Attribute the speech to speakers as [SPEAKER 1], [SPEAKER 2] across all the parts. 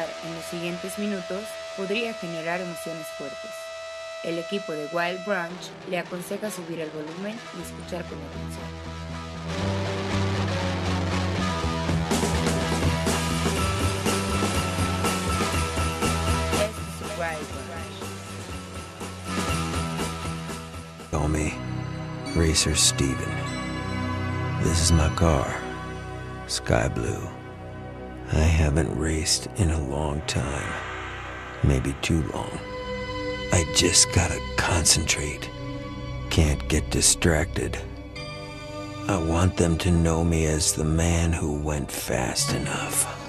[SPEAKER 1] en los siguientes minutos podría generar emociones fuertes. El equipo de Wild Branch le aconseja subir el volumen y escuchar con atención.
[SPEAKER 2] Call me Racer Steven. This is my car, Sky Blue. I haven't raced in a long time. Maybe too long. I just gotta concentrate. Can't get distracted. I want them to know me as the man who went fast enough.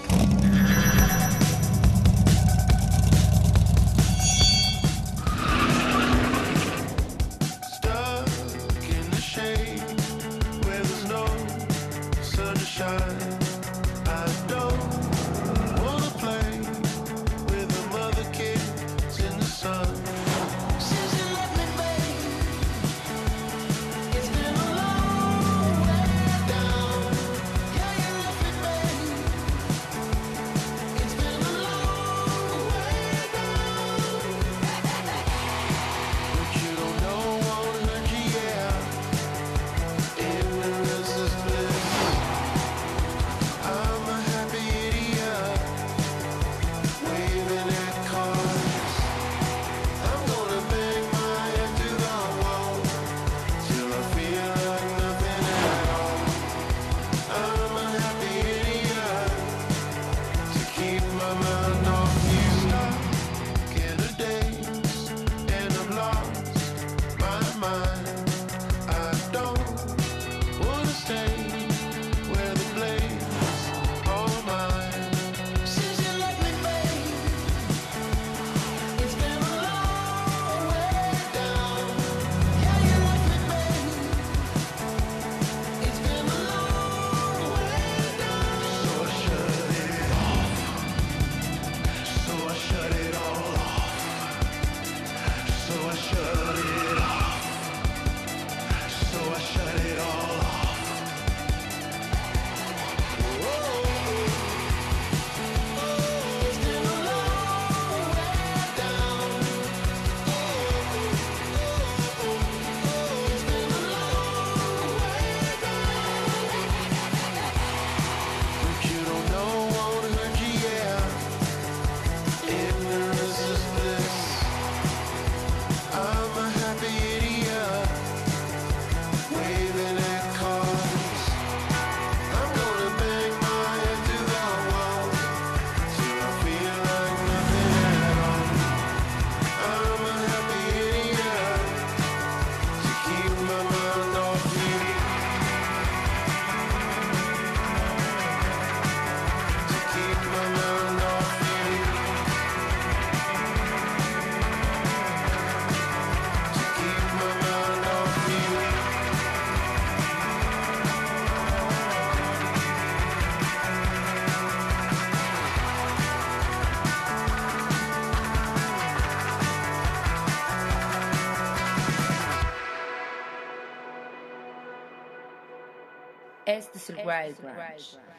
[SPEAKER 1] Este es el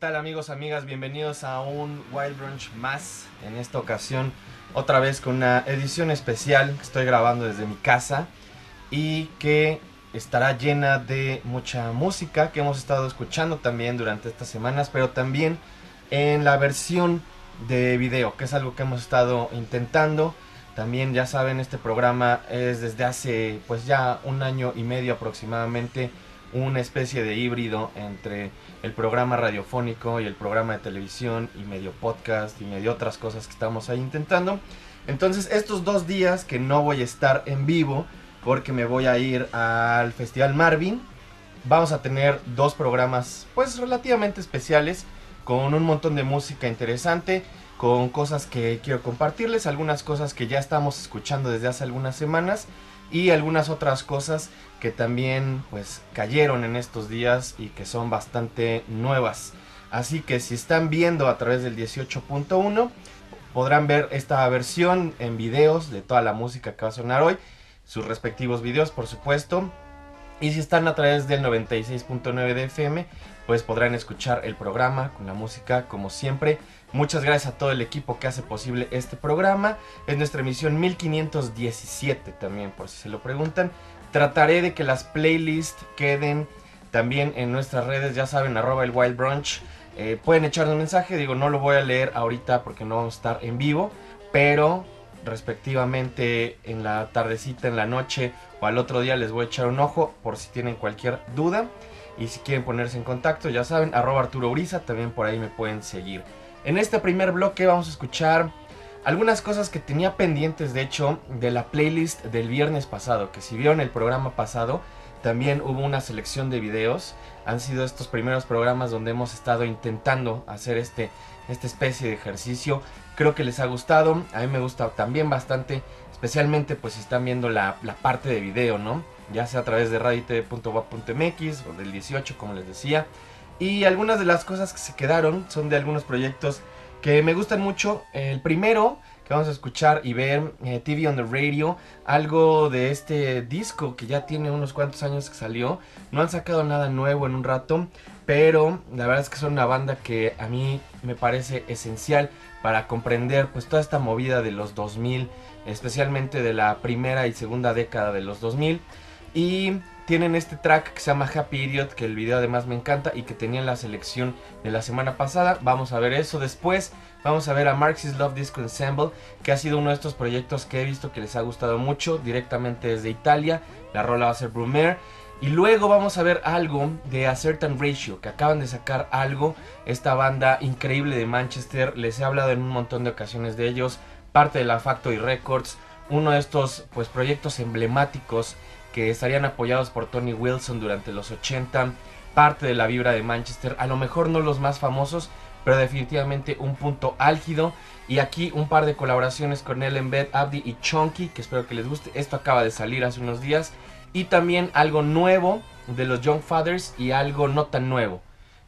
[SPEAKER 3] tal amigos, amigas? Bienvenidos a un Wild Brunch más. En esta ocasión, otra vez con una edición especial que estoy grabando desde mi casa y que estará llena de mucha música que hemos estado escuchando también durante estas semanas, pero también en la versión de video, que es algo que hemos estado intentando. También ya saben, este programa es desde hace pues ya un año y medio aproximadamente una especie de híbrido entre el programa radiofónico y el programa de televisión y medio podcast y medio otras cosas que estamos ahí intentando. Entonces estos dos días que no voy a estar en vivo porque me voy a ir al Festival Marvin, vamos a tener dos programas pues relativamente especiales. con un montón de música interesante, con cosas que quiero compartirles, algunas cosas que ya estamos escuchando desde hace algunas semanas y algunas otras cosas que también pues cayeron en estos días y que son bastante nuevas. Así que si están viendo a través del 18.1 podrán ver esta versión en videos de toda la música que va a sonar hoy, sus respectivos videos por supuesto. Y si están a través del 96.9 de FM, pues podrán escuchar el programa con la música como siempre. Muchas gracias a todo el equipo que hace posible este programa. Es nuestra emisión 1517 también, por si se lo preguntan. Trataré de que las playlists queden también en nuestras redes, ya saben, arroba el Wild Brunch. Eh, pueden echarme un mensaje, digo, no lo voy a leer ahorita porque no vamos a estar en vivo, pero respectivamente en la tardecita, en la noche o al otro día les voy a echar un ojo por si tienen cualquier duda. Y si quieren ponerse en contacto, ya saben, arroba Arturo Uriza, también por ahí me pueden seguir. En este primer bloque vamos a escuchar algunas cosas que tenía pendientes, de hecho, de la playlist del viernes pasado, que si vieron el programa pasado, también hubo una selección de videos. Han sido estos primeros programas donde hemos estado intentando hacer este, esta especie de ejercicio. Creo que les ha gustado, a mí me gusta también bastante, especialmente pues si están viendo la, la parte de video, ¿no? Ya sea a través de radioTV.wap.mx o del 18, como les decía. Y algunas de las cosas que se quedaron son de algunos proyectos que me gustan mucho. El primero que vamos a escuchar y ver, eh, TV on the Radio, algo de este disco que ya tiene unos cuantos años que salió. No han sacado nada nuevo en un rato, pero la verdad es que son una banda que a mí me parece esencial para comprender pues toda esta movida de los 2000, especialmente de la primera y segunda década de los 2000. Y tienen este track que se llama Happy Idiot, que el video además me encanta y que tenía en la selección de la semana pasada. Vamos a ver eso después. Vamos a ver a Marxist Love Disco Ensemble, que ha sido uno de estos proyectos que he visto que les ha gustado mucho, directamente desde Italia. La rola va a ser Brumer. Y luego vamos a ver algo de A Certain Ratio, que acaban de sacar algo. Esta banda increíble de Manchester, les he hablado en un montón de ocasiones de ellos. Parte de la Factory Records, uno de estos pues, proyectos emblemáticos que estarían apoyados por Tony Wilson durante los 80, parte de la vibra de Manchester, a lo mejor no los más famosos, pero definitivamente un punto álgido. Y aquí un par de colaboraciones con Ellen Beth, Abdi y Chunky, que espero que les guste. Esto acaba de salir hace unos días. Y también algo nuevo de los Young Fathers y algo no tan nuevo.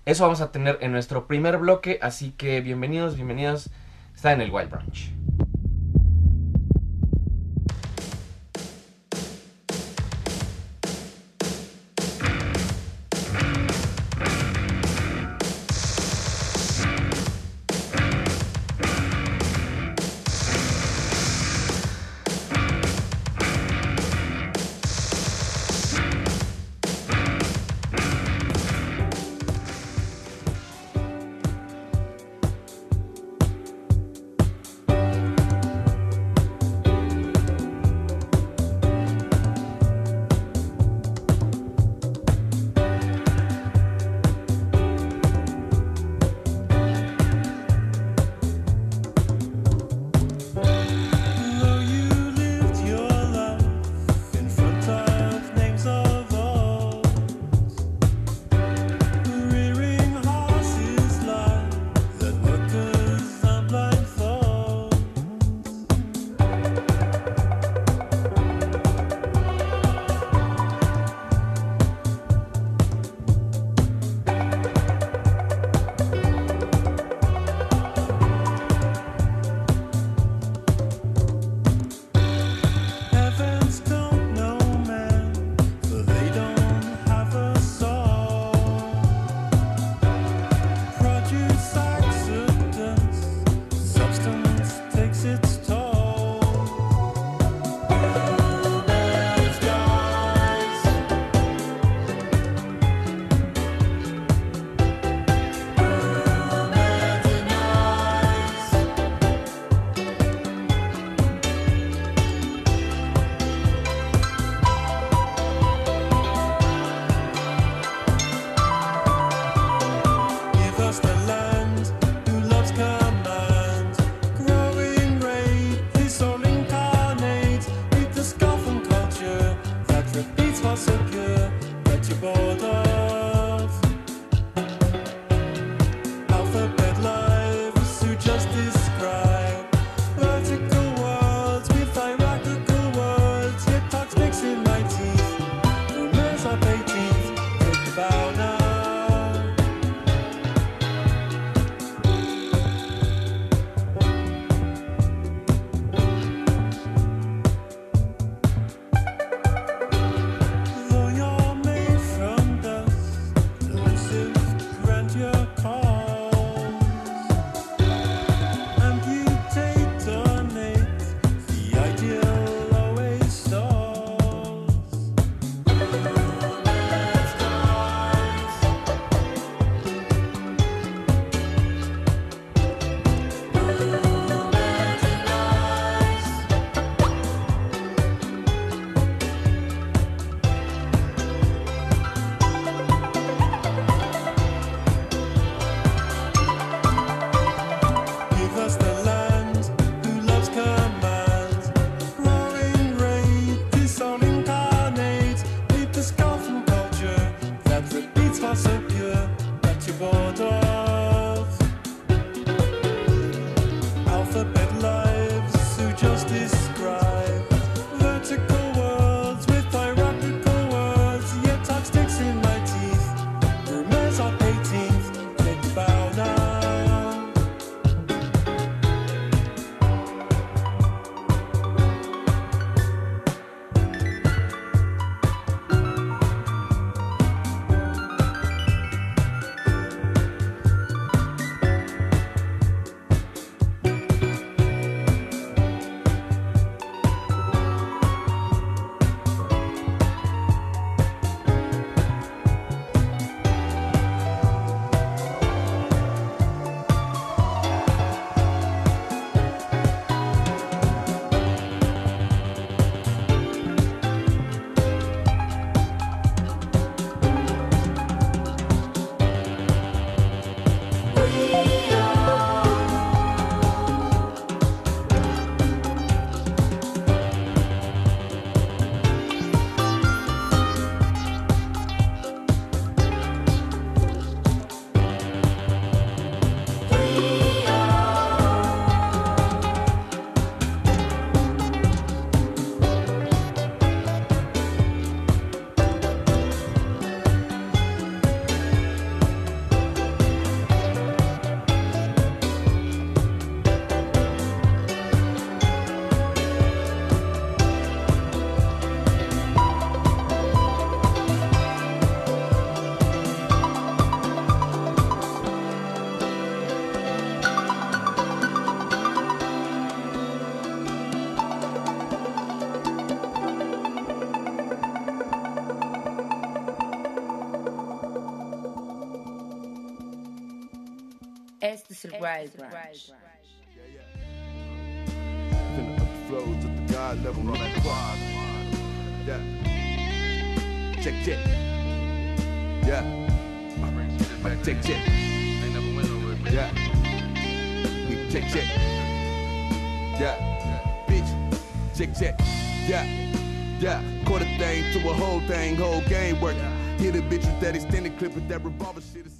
[SPEAKER 3] Eso vamos a tener en nuestro primer bloque, así que bienvenidos, bienvenidos. Está en el Wild Branch.
[SPEAKER 1] Este es el Wild Branch.
[SPEAKER 4] The flows at the God level on that quad. Yeah. Check, check. Yeah. Check, check. Yeah. We check, check. Yeah. Bitch. Check, check. Yeah. Yeah. Quarter thing to a whole thing, whole game work. Hit a bitch with that extended clip with that revolver shit.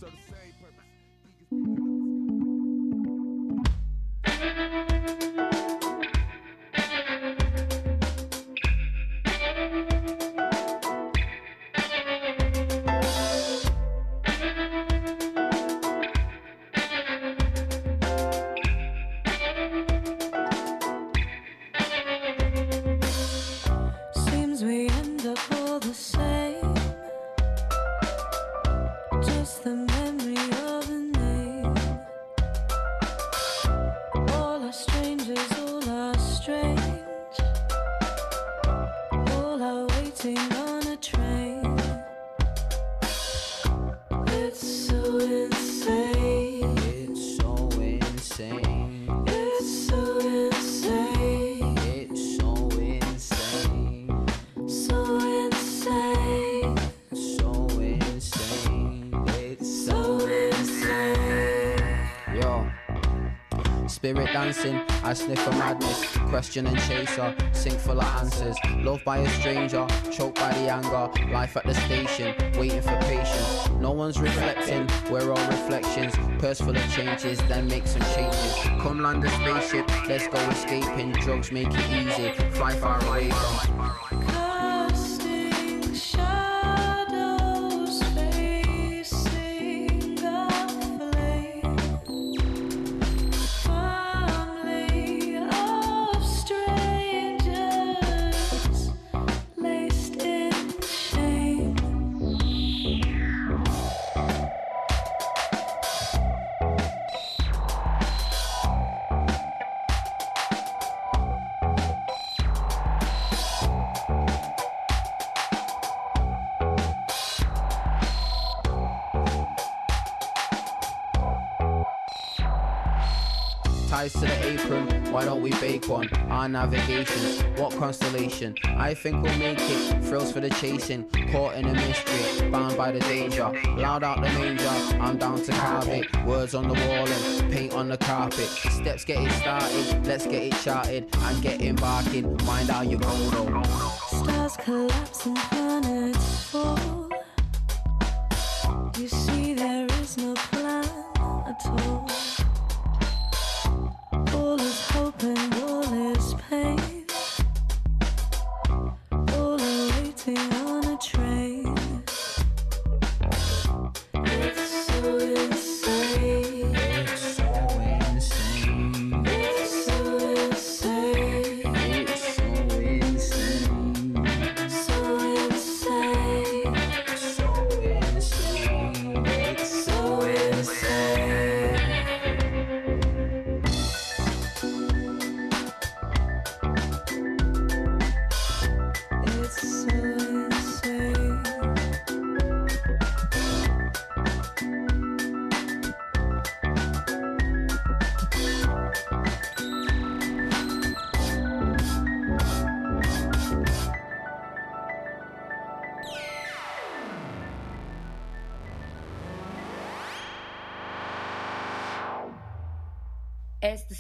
[SPEAKER 5] Dancing, I sniff a madness. Question and chaser, sink full of answers. Loved by a stranger, choked by the anger. Life at the station, waiting for patience. No one's reflecting, we're all reflections. Purse full of changes, then make some changes. Come land a spaceship, let's go escaping. Drugs make it easy, fly far away from. Our navigations, what constellation? I think we'll make it. Thrills for the chasing, caught in a mystery, bound by the danger. Loud out the manger, I'm down to carve it. Words on the wall and paint on the carpet. Steps get it started, let's get it charted and get embarking. Mind how you go though.
[SPEAKER 6] Stars collapse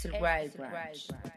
[SPEAKER 1] Este es el Wild Branch.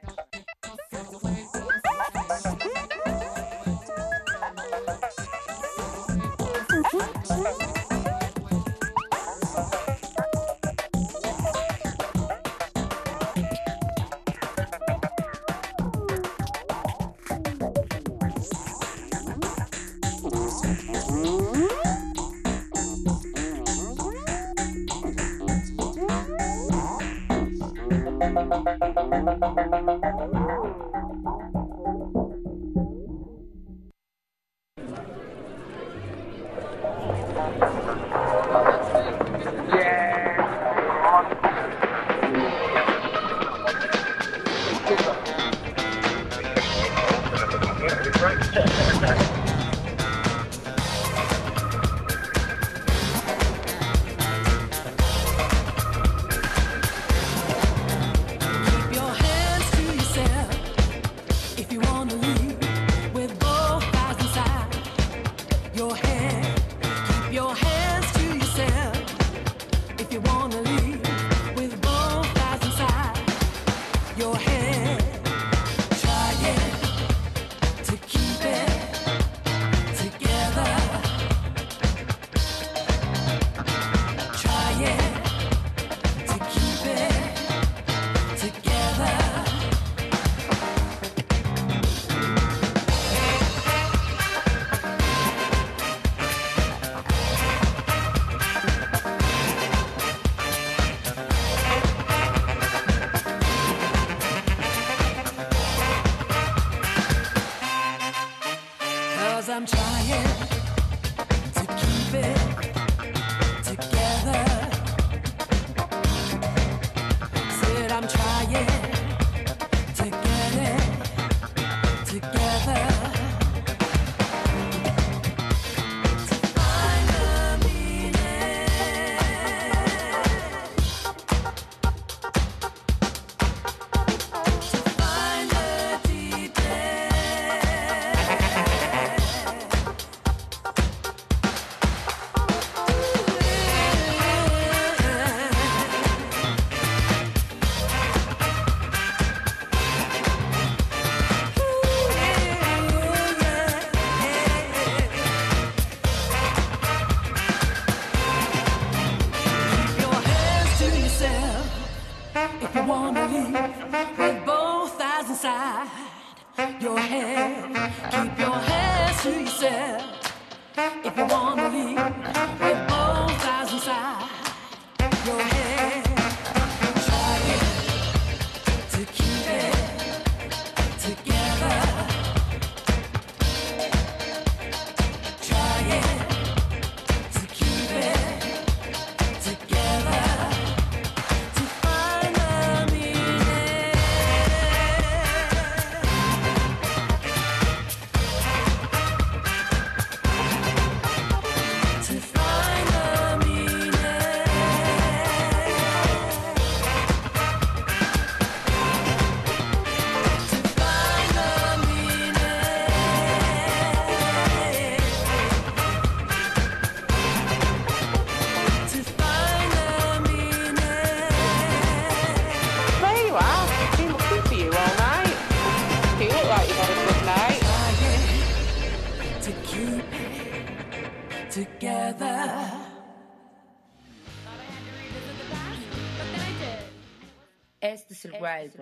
[SPEAKER 2] Este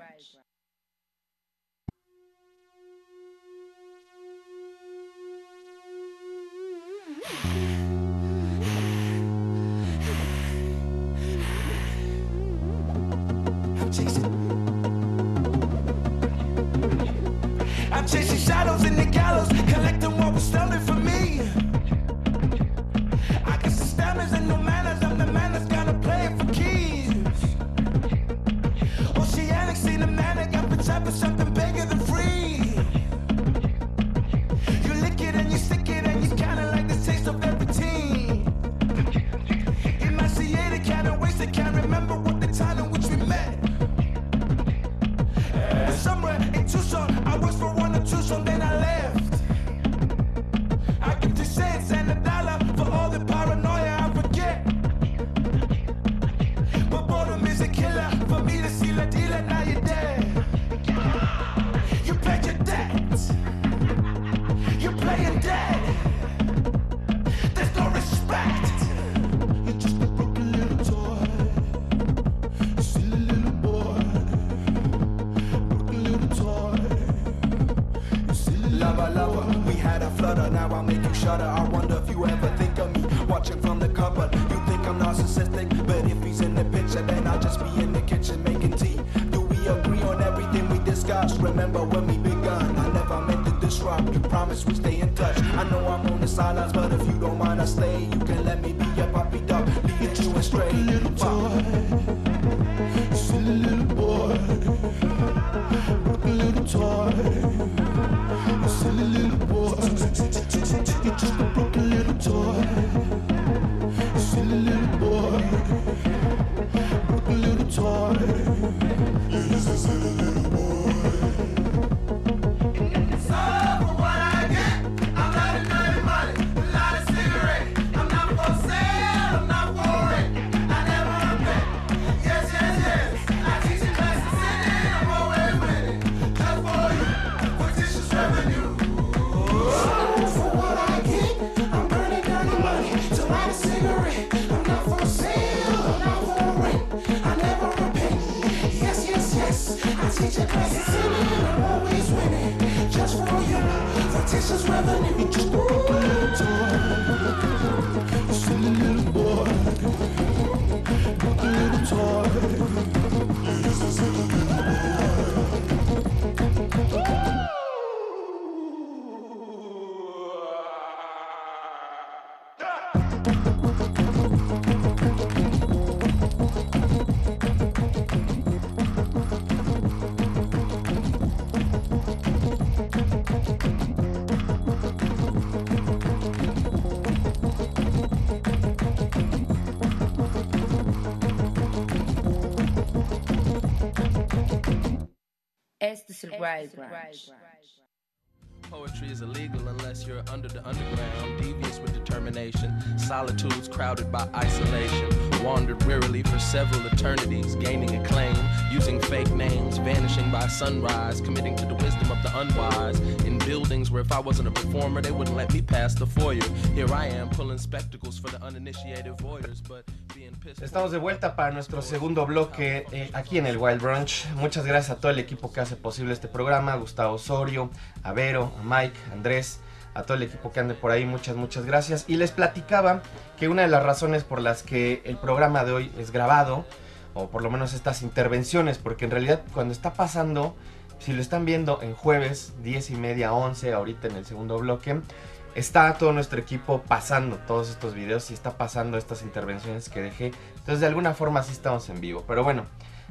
[SPEAKER 2] silence.
[SPEAKER 1] Este es el Wild Branch.
[SPEAKER 7] Poetry is illegal unless you're under the underground, devious with determination. Solitudes crowded by isolation. Wandered wearily for several eternities, gaining acclaim, using fake names, vanishing by sunrise, committing to the wisdom of the unwise. In buildings where if I wasn't a performer, they wouldn't let me pass the foyer. Here I am, pulling spectacles for the uninitiated voyeurs, but.
[SPEAKER 3] Estamos de vuelta para nuestro segundo bloque eh, aquí en el Wild Brunch. Muchas gracias a todo el equipo que hace posible este programa, Gustavo Osorio, a Vero, a Mike, Andrés, a todo el equipo que ande por ahí, muchas, muchas gracias. Y les platicaba que una de las razones por las que el programa de hoy es grabado, o por lo menos estas intervenciones, porque en realidad cuando está pasando, si lo están viendo en jueves, 10 y media, 11, ahorita en el segundo bloque, está todo nuestro equipo pasando todos estos videos y está pasando estas intervenciones que dejé. Entonces de alguna forma sí estamos en vivo. Pero bueno,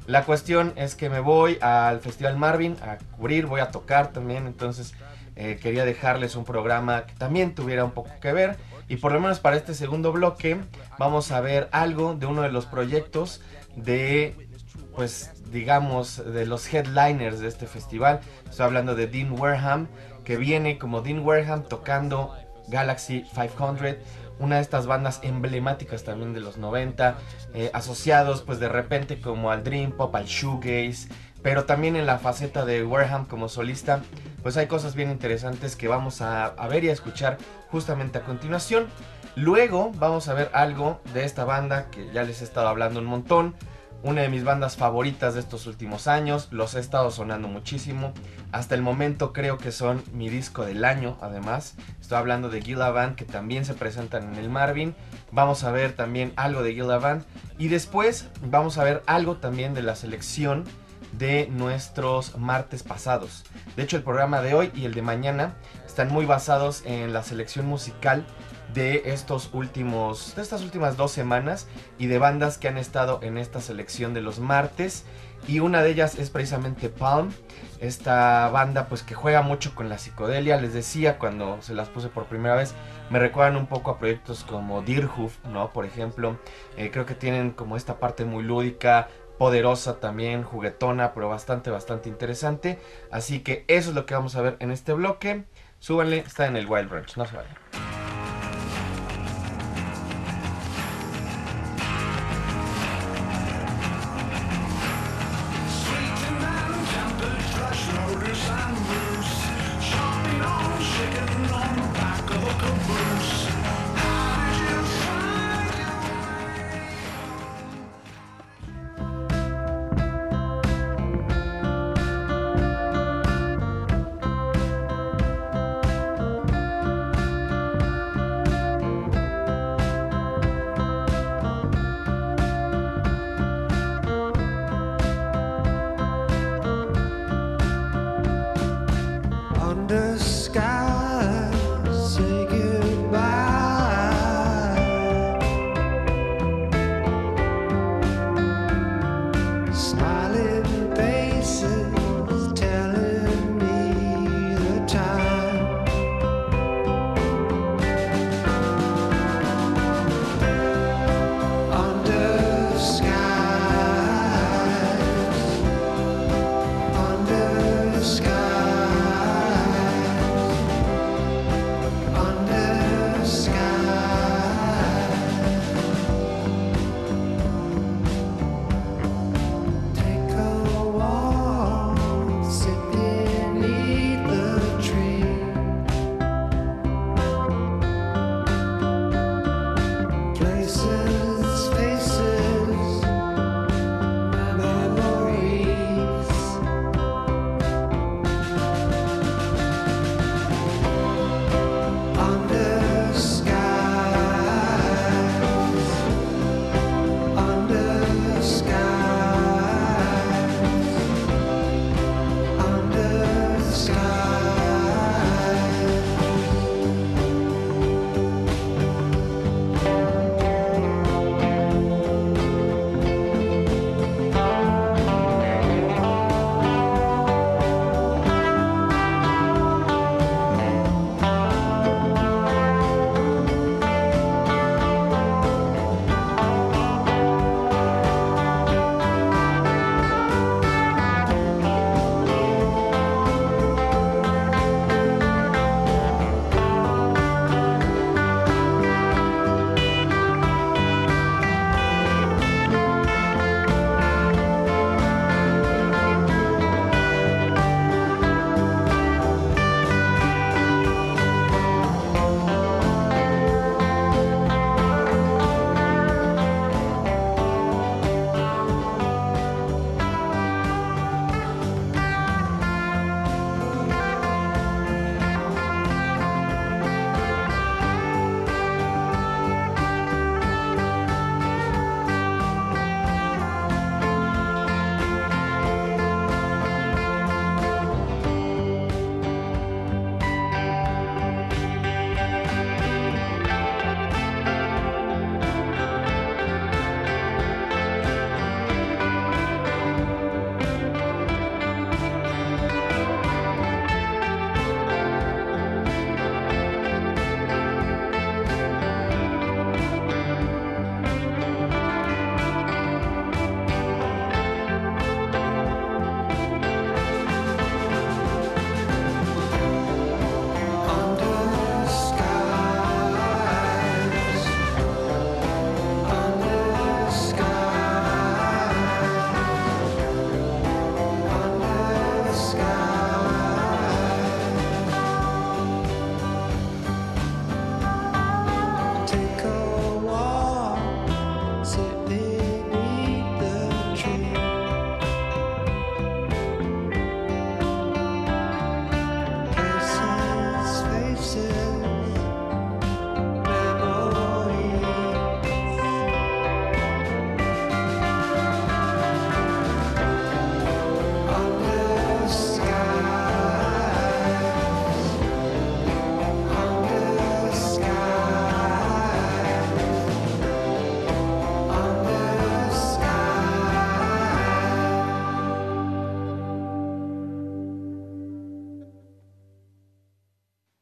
[SPEAKER 3] la cuestión es que me voy al Festival Marvin a cubrir, voy a tocar también. Entonces eh, quería dejarles un programa que también tuviera un poco que ver. Y por lo menos para este segundo bloque vamos a ver algo de uno de los proyectos de, pues digamos, de los headliners de este festival. Estoy hablando de Dean Wareham, que viene como Dean Wareham tocando Galaxy 500, una de estas bandas emblemáticas también de los 90, eh, asociados pues de repente como al Dream Pop, al Shoegaze, pero también en la faceta de Wareham como solista, pues hay cosas bien interesantes que vamos a, a ver y a escuchar justamente a continuación. Luego vamos a ver algo de esta banda que ya les he estado hablando un montón, una de mis bandas favoritas de estos últimos años, los he estado sonando muchísimo. Hasta el momento creo que son mi disco del año, además. Estoy hablando de Gila Band, que también se presentan en el Marvin. Vamos a ver también algo de Gila Band. Y después vamos a ver algo también de la selección de nuestros martes pasados. De hecho, el programa de hoy y el de mañana están muy basados en la selección musical de estos últimos de estas últimas dos semanas y de bandas que han estado en esta selección de los martes. Y una de ellas es precisamente Palm esta banda pues que juega mucho con la psicodelia. Les decía cuando se las puse por primera vez me recuerdan un poco a proyectos como Deerhoof no por ejemplo Eh, creo que tienen como esta parte muy lúdica poderosa también juguetona pero bastante bastante interesante. Así que eso es lo que vamos a ver en este bloque. Súbanle está en el Wild Branch no se vayan
[SPEAKER 4] understand.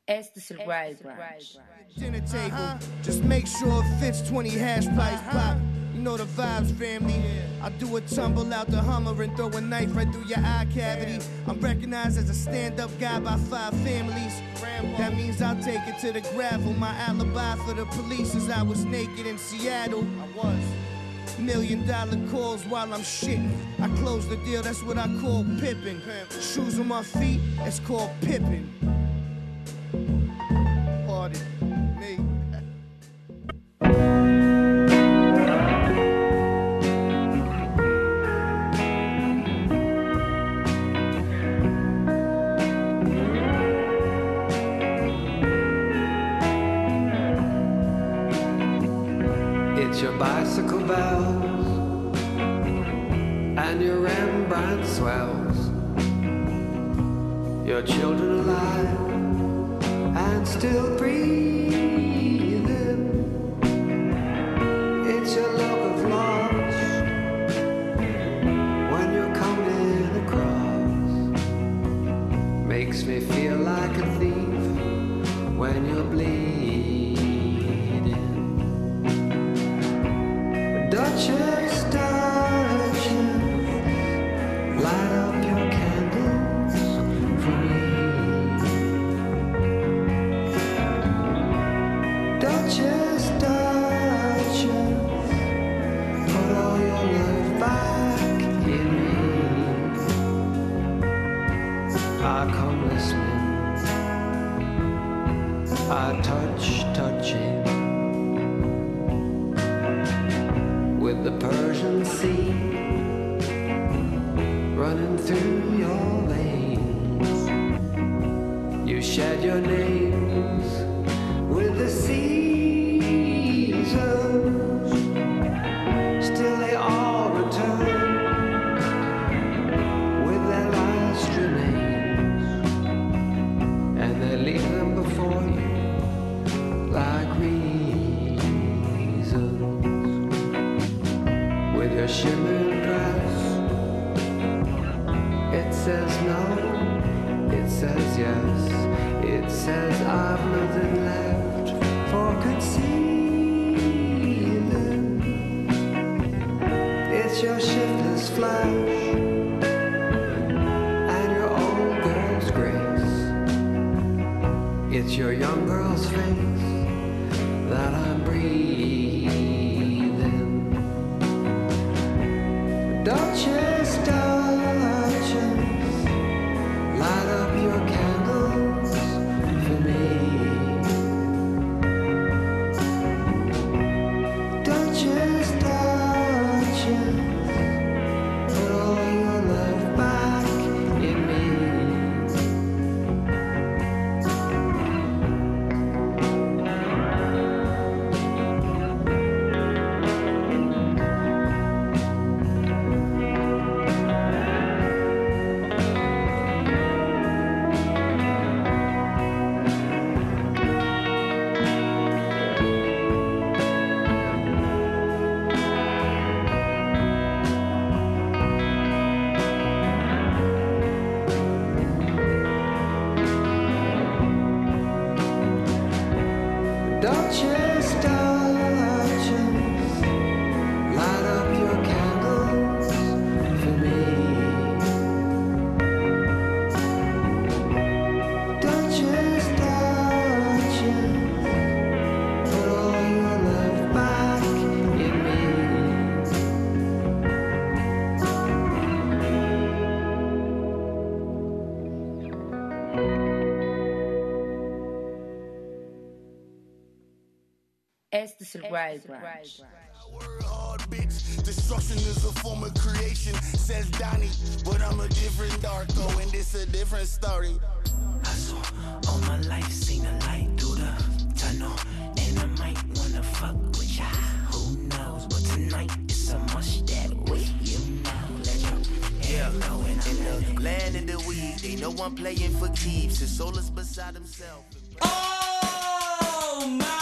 [SPEAKER 1] Este the el Wild
[SPEAKER 8] dinner table. Just make sure it fits 20 hash pipes pop. You know the vibes, family. I do a tumble out the Hummer and throw a knife right through your eye cavity. I'm recognized as a stand-up guy by five families. That means I'll take it to the gravel. My alibi for the police is I was naked in Seattle. I was. Million dollar calls while I'm shitting. I close the deal, that's what I call pippin'. Shoes on my feet, it's called pippin'.
[SPEAKER 9] Swells. Your children alive and still breathing. It's your look of loss when you're coming across. Makes me feel like a thief when you're your name.
[SPEAKER 1] Este es el Wild Branch.
[SPEAKER 10] Word hard, bitch. Destruction is a form of creation, says Donnie. But I'm a different Darko, and this a different story.
[SPEAKER 11] Hustle all my life, seen a light through the tunnel. And I might wanna fuck with ya. Who knows? But tonight it's a must that we, you know. Let your
[SPEAKER 12] Yeah,
[SPEAKER 11] go and
[SPEAKER 12] in the land of the weed, ain't no one playing for keeps. His soul is beside himself.
[SPEAKER 13] All my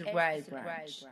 [SPEAKER 14] Este es el Wild Branch.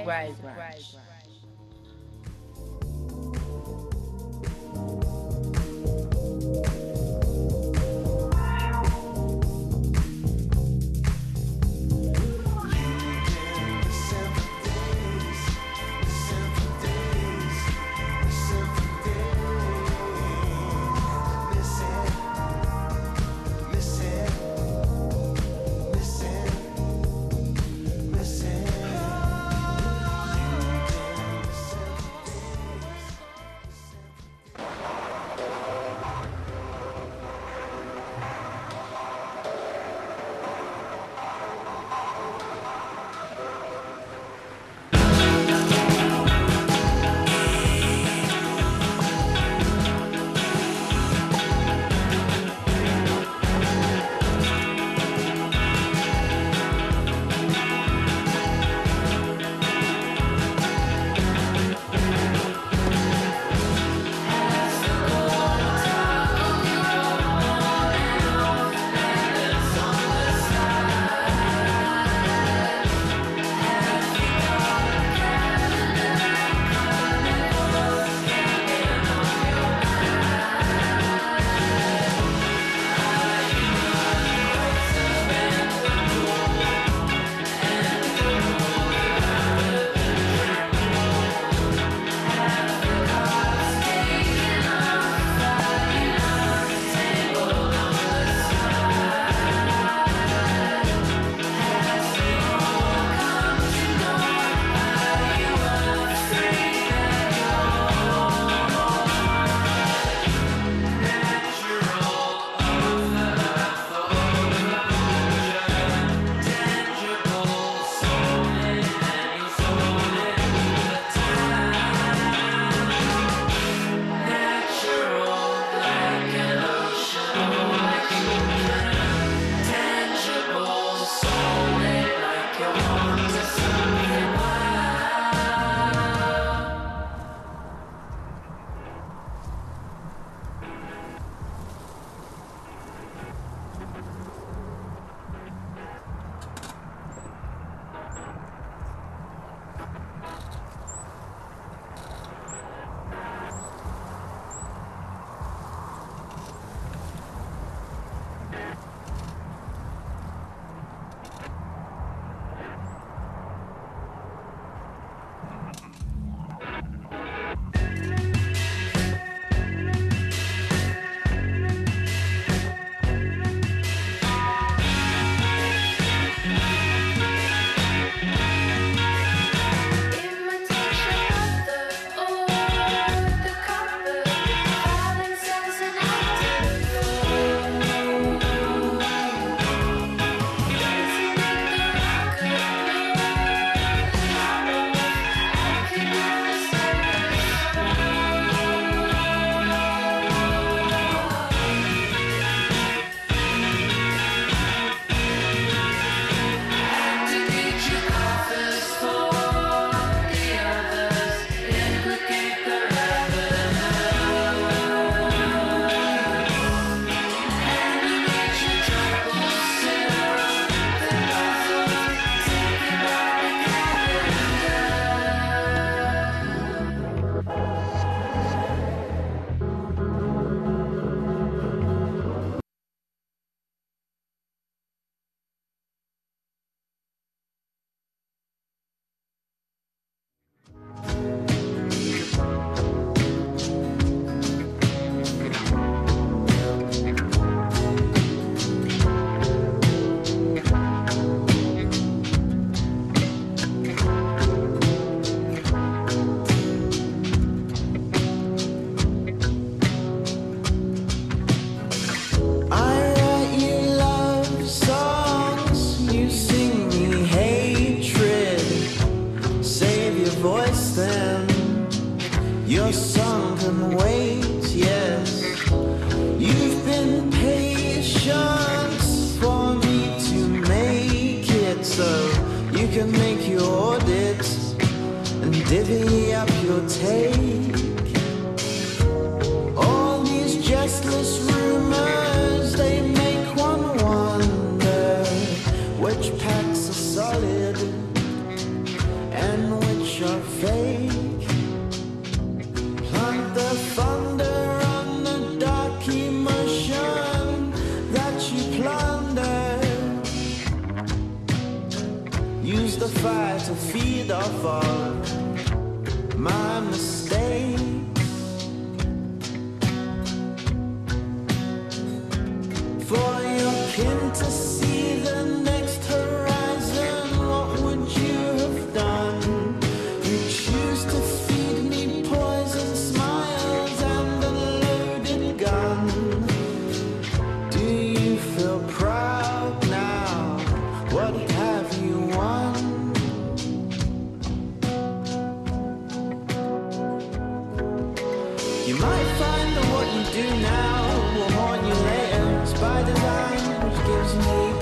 [SPEAKER 15] Este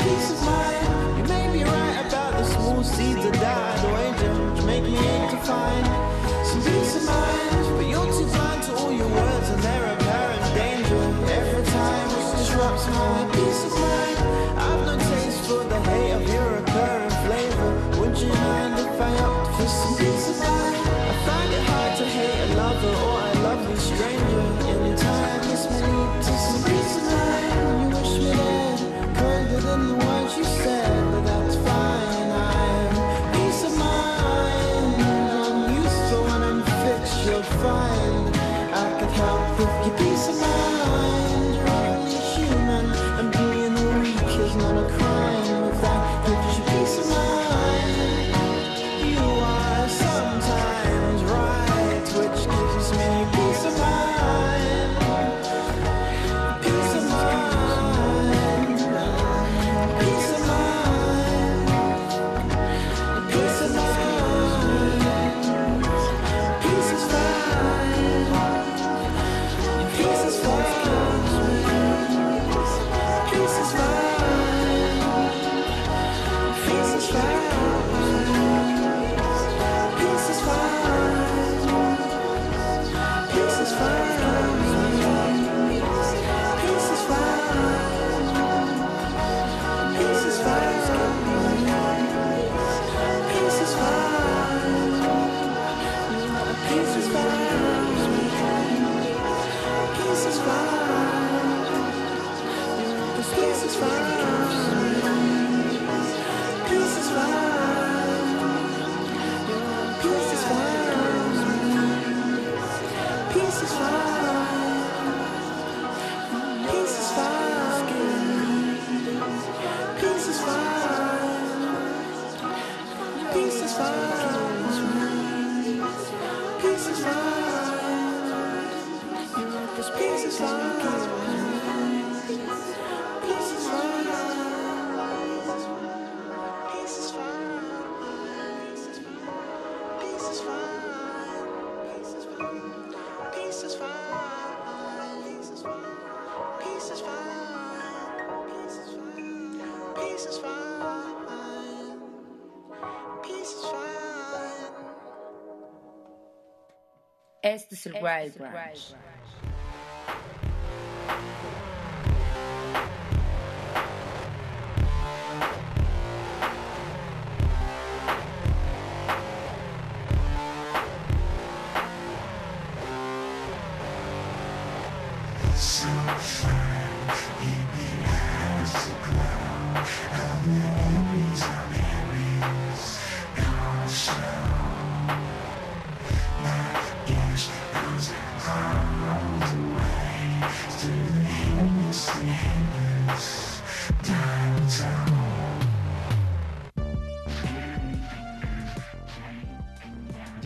[SPEAKER 14] Jesus. Peace is fine. Peace is fine.
[SPEAKER 1] Este es el Wild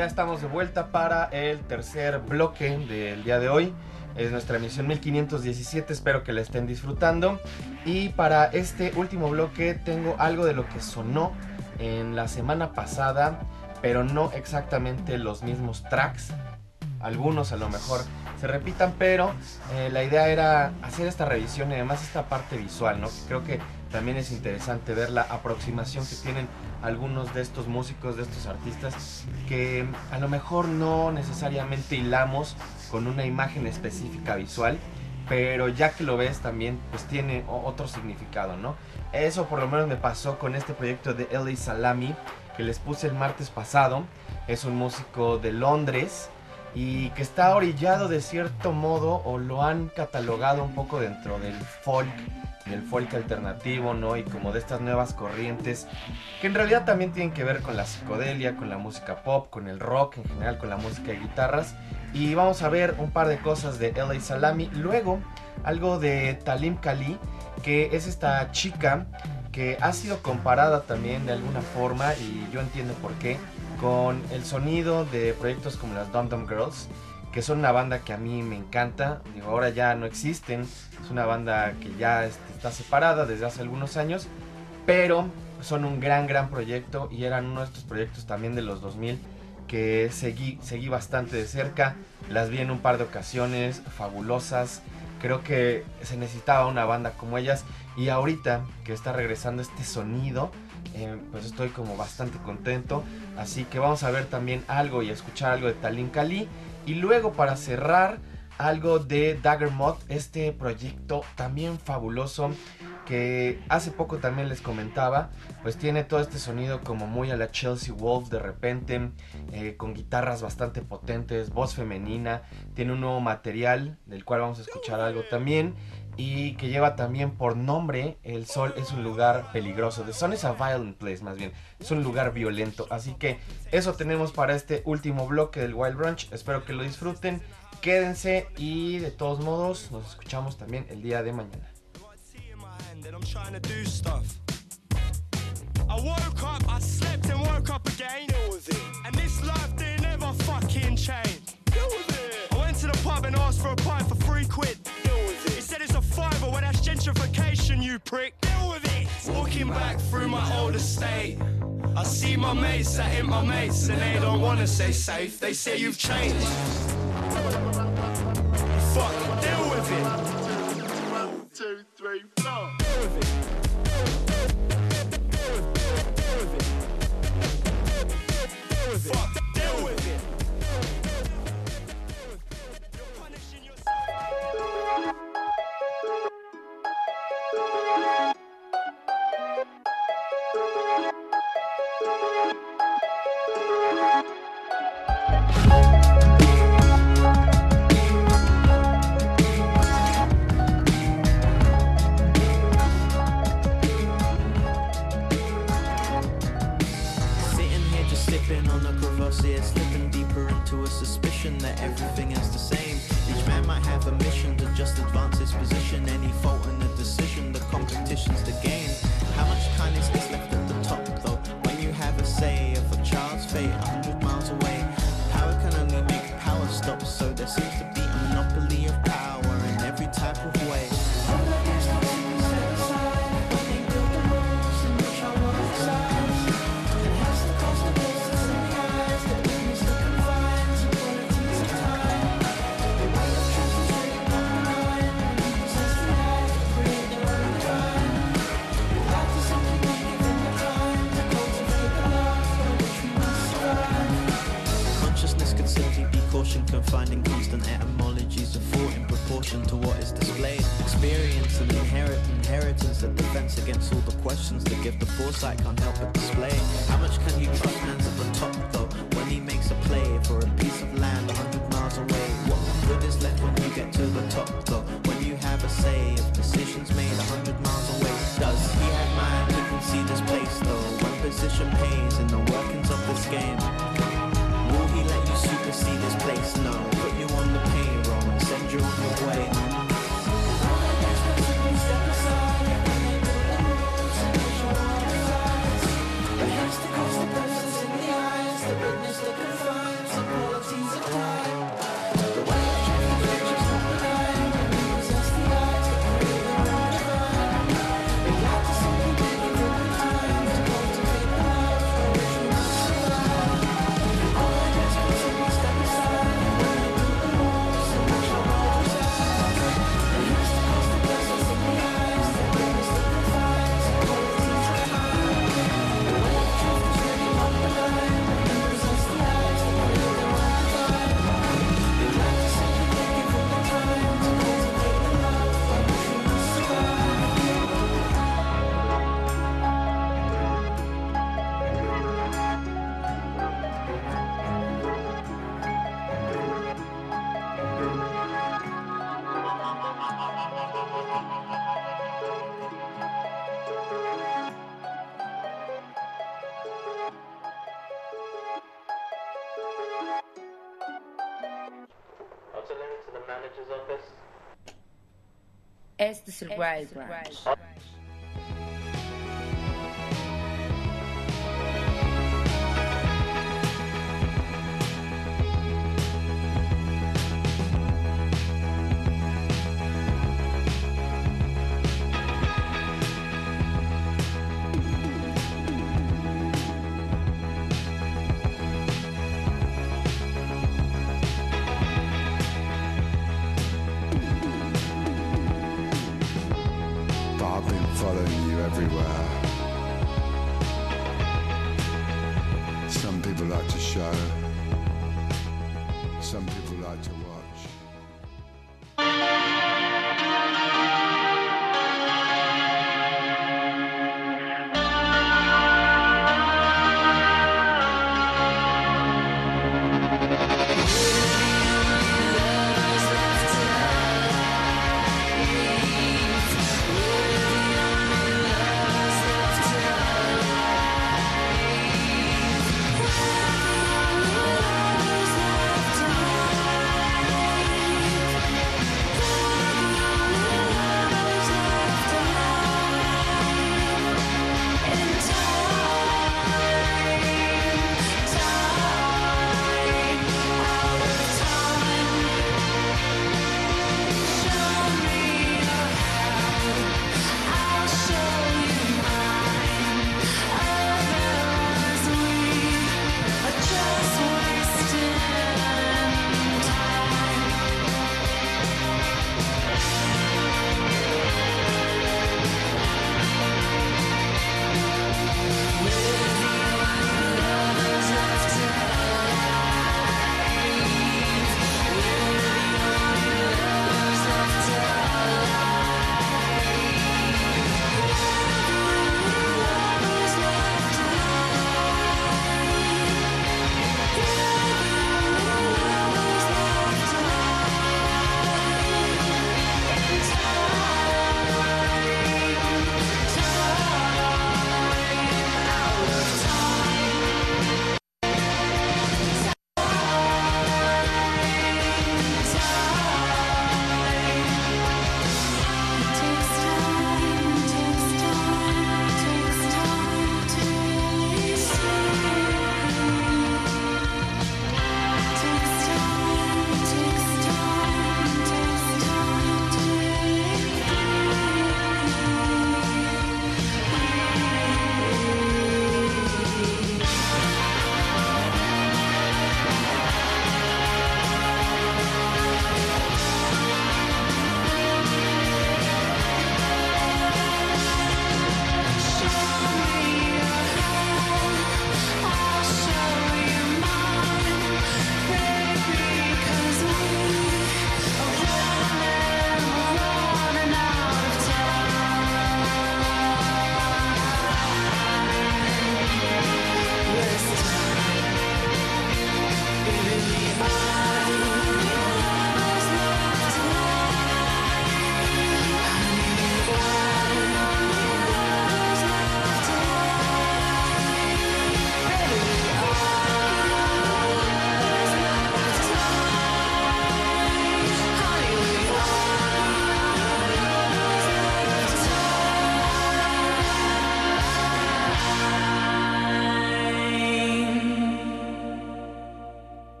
[SPEAKER 3] Ya estamos de vuelta para el tercer bloque del día de hoy. Es nuestra emisión 1517, espero que la estén disfrutando. Y para este último bloque tengo algo de lo que sonó en la semana pasada, pero no exactamente los mismos tracks. Algunos a lo mejor se repitan, pero eh, la idea era hacer esta revisión y además esta parte visual, ¿no? Creo que también es interesante ver la aproximación que tienen algunos de estos músicos, de estos artistas, que a lo mejor no necesariamente hilamos con una imagen específica visual, pero ya que lo ves también, pues tiene otro significado, ¿no? Eso por lo menos me pasó con este proyecto de LA Salami, que les puse el martes pasado. Es un músico de Londres y que está orillado de cierto modo o lo han catalogado un poco dentro del folk, del folk alternativo, ¿no? Y como de estas nuevas corrientes que en realidad también tienen que ver con la psicodelia, con la música pop, con el rock en general, con la música de guitarras. Y vamos a ver un par de cosas de LA Salami. Luego, algo de Talim Kali, que es esta chica que ha sido comparada también de alguna forma, y yo entiendo por qué, con el sonido de proyectos como las Dum Dum Girls, que son una banda que a mí me encanta. Digo, ahora ya no existen, es una banda que ya este, está separada desde hace algunos años, pero son un gran, gran proyecto y eran uno de estos proyectos también de los 2000 que seguí, seguí bastante de cerca. Las vi en un par de ocasiones, fabulosas. Creo que se necesitaba una banda como ellas y ahorita que está regresando este sonido, eh, pues estoy como bastante contento. Así que vamos a ver también algo y escuchar algo de Talin Kali. Y luego para cerrar, algo de Dagger Moth, este proyecto también fabuloso que hace poco también les comentaba, pues tiene todo este sonido como muy a la Chelsea Wolf de repente, eh, con guitarras bastante potentes, voz femenina, tiene un nuevo material del cual vamos a escuchar algo también y que lleva también por nombre El Sol es un lugar peligroso. The Sun is a violent place, más bien. Es un lugar violento. Así que eso tenemos para este último bloque del Wild Brunch. Espero que lo disfruten. Quédense y de todos modos nos escuchamos también el día de mañana.
[SPEAKER 10] I went to the pub and asked for a pint for three quid. Well that's gentrification, you prick. Deal with it. Walking back through my old estate. I see my mates that ain't my mates and they don't wanna say safe. They say you've changed. Fuck, deal with it. One, two, three, four. Deal with it.
[SPEAKER 1] Este es el
[SPEAKER 15] following you everywhere. Some people like to show,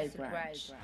[SPEAKER 15] Este es el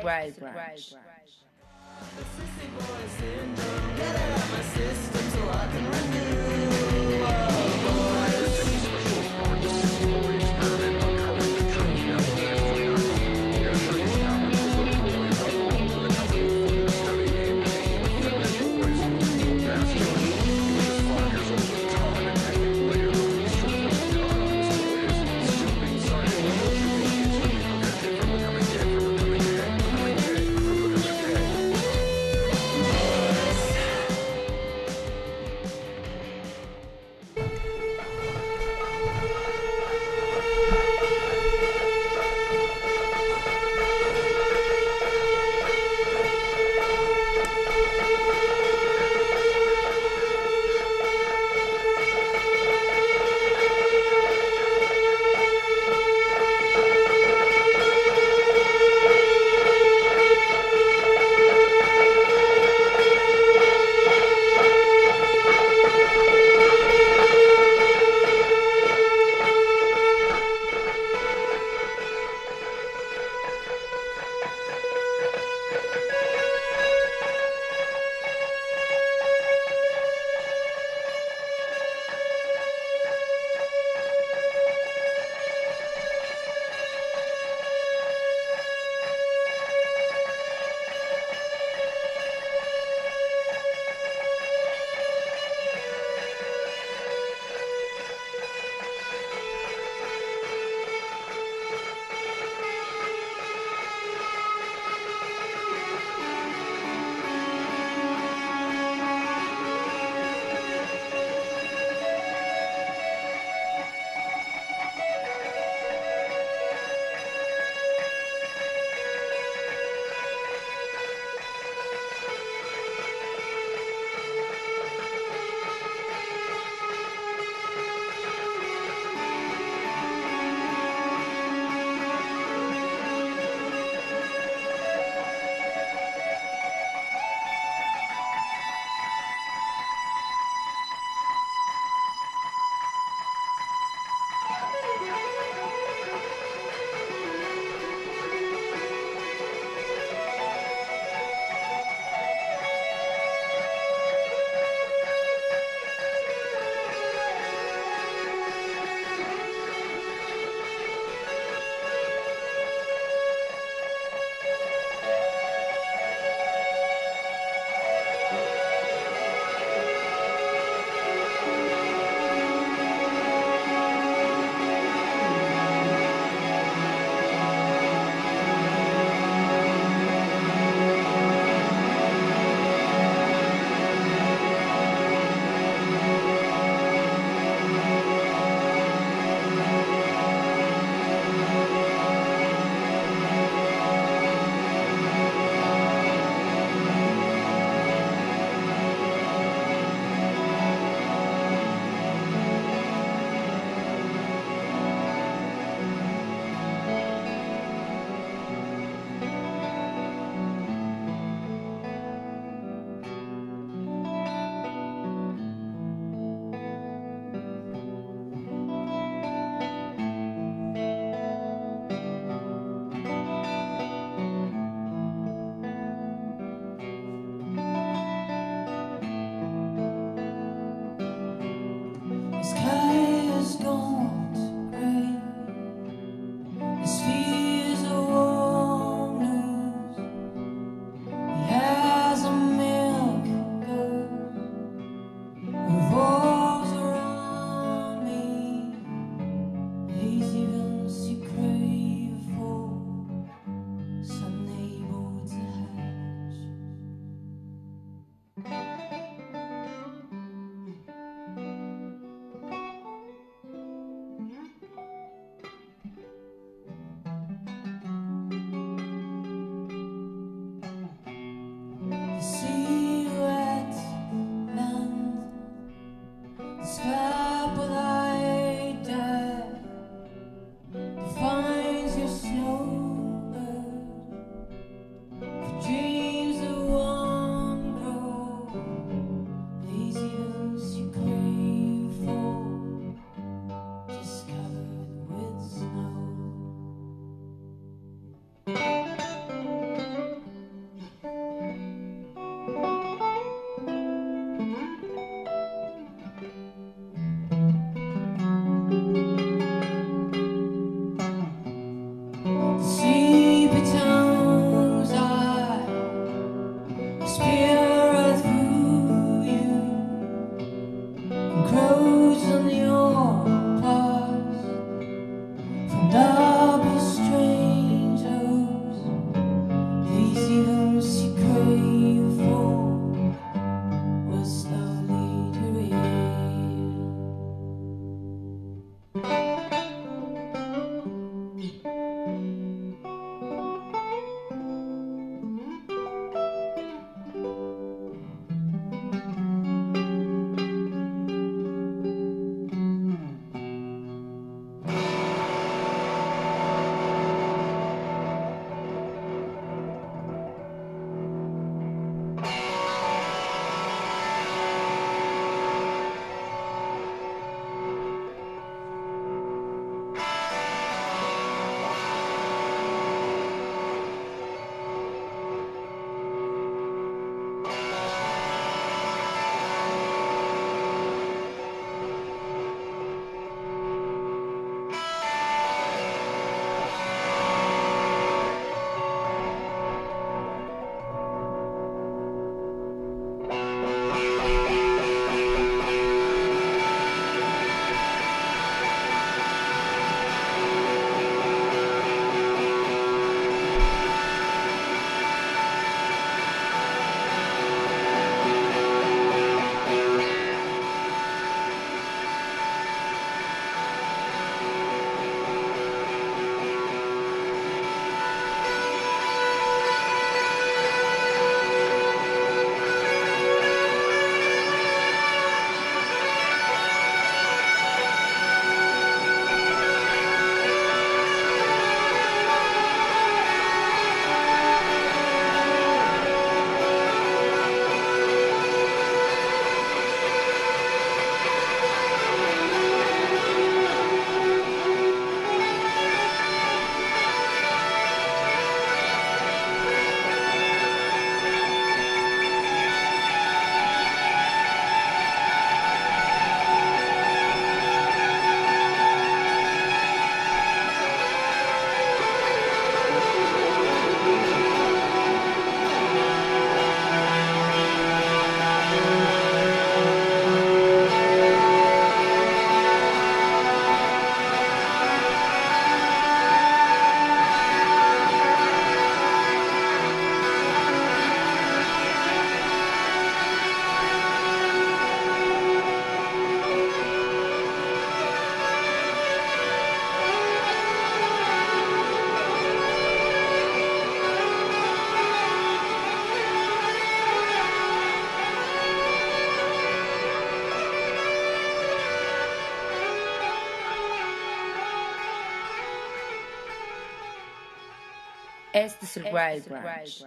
[SPEAKER 15] Surprise Brunch.
[SPEAKER 10] Get
[SPEAKER 1] it my system so I can renew. Es el Wild Branch.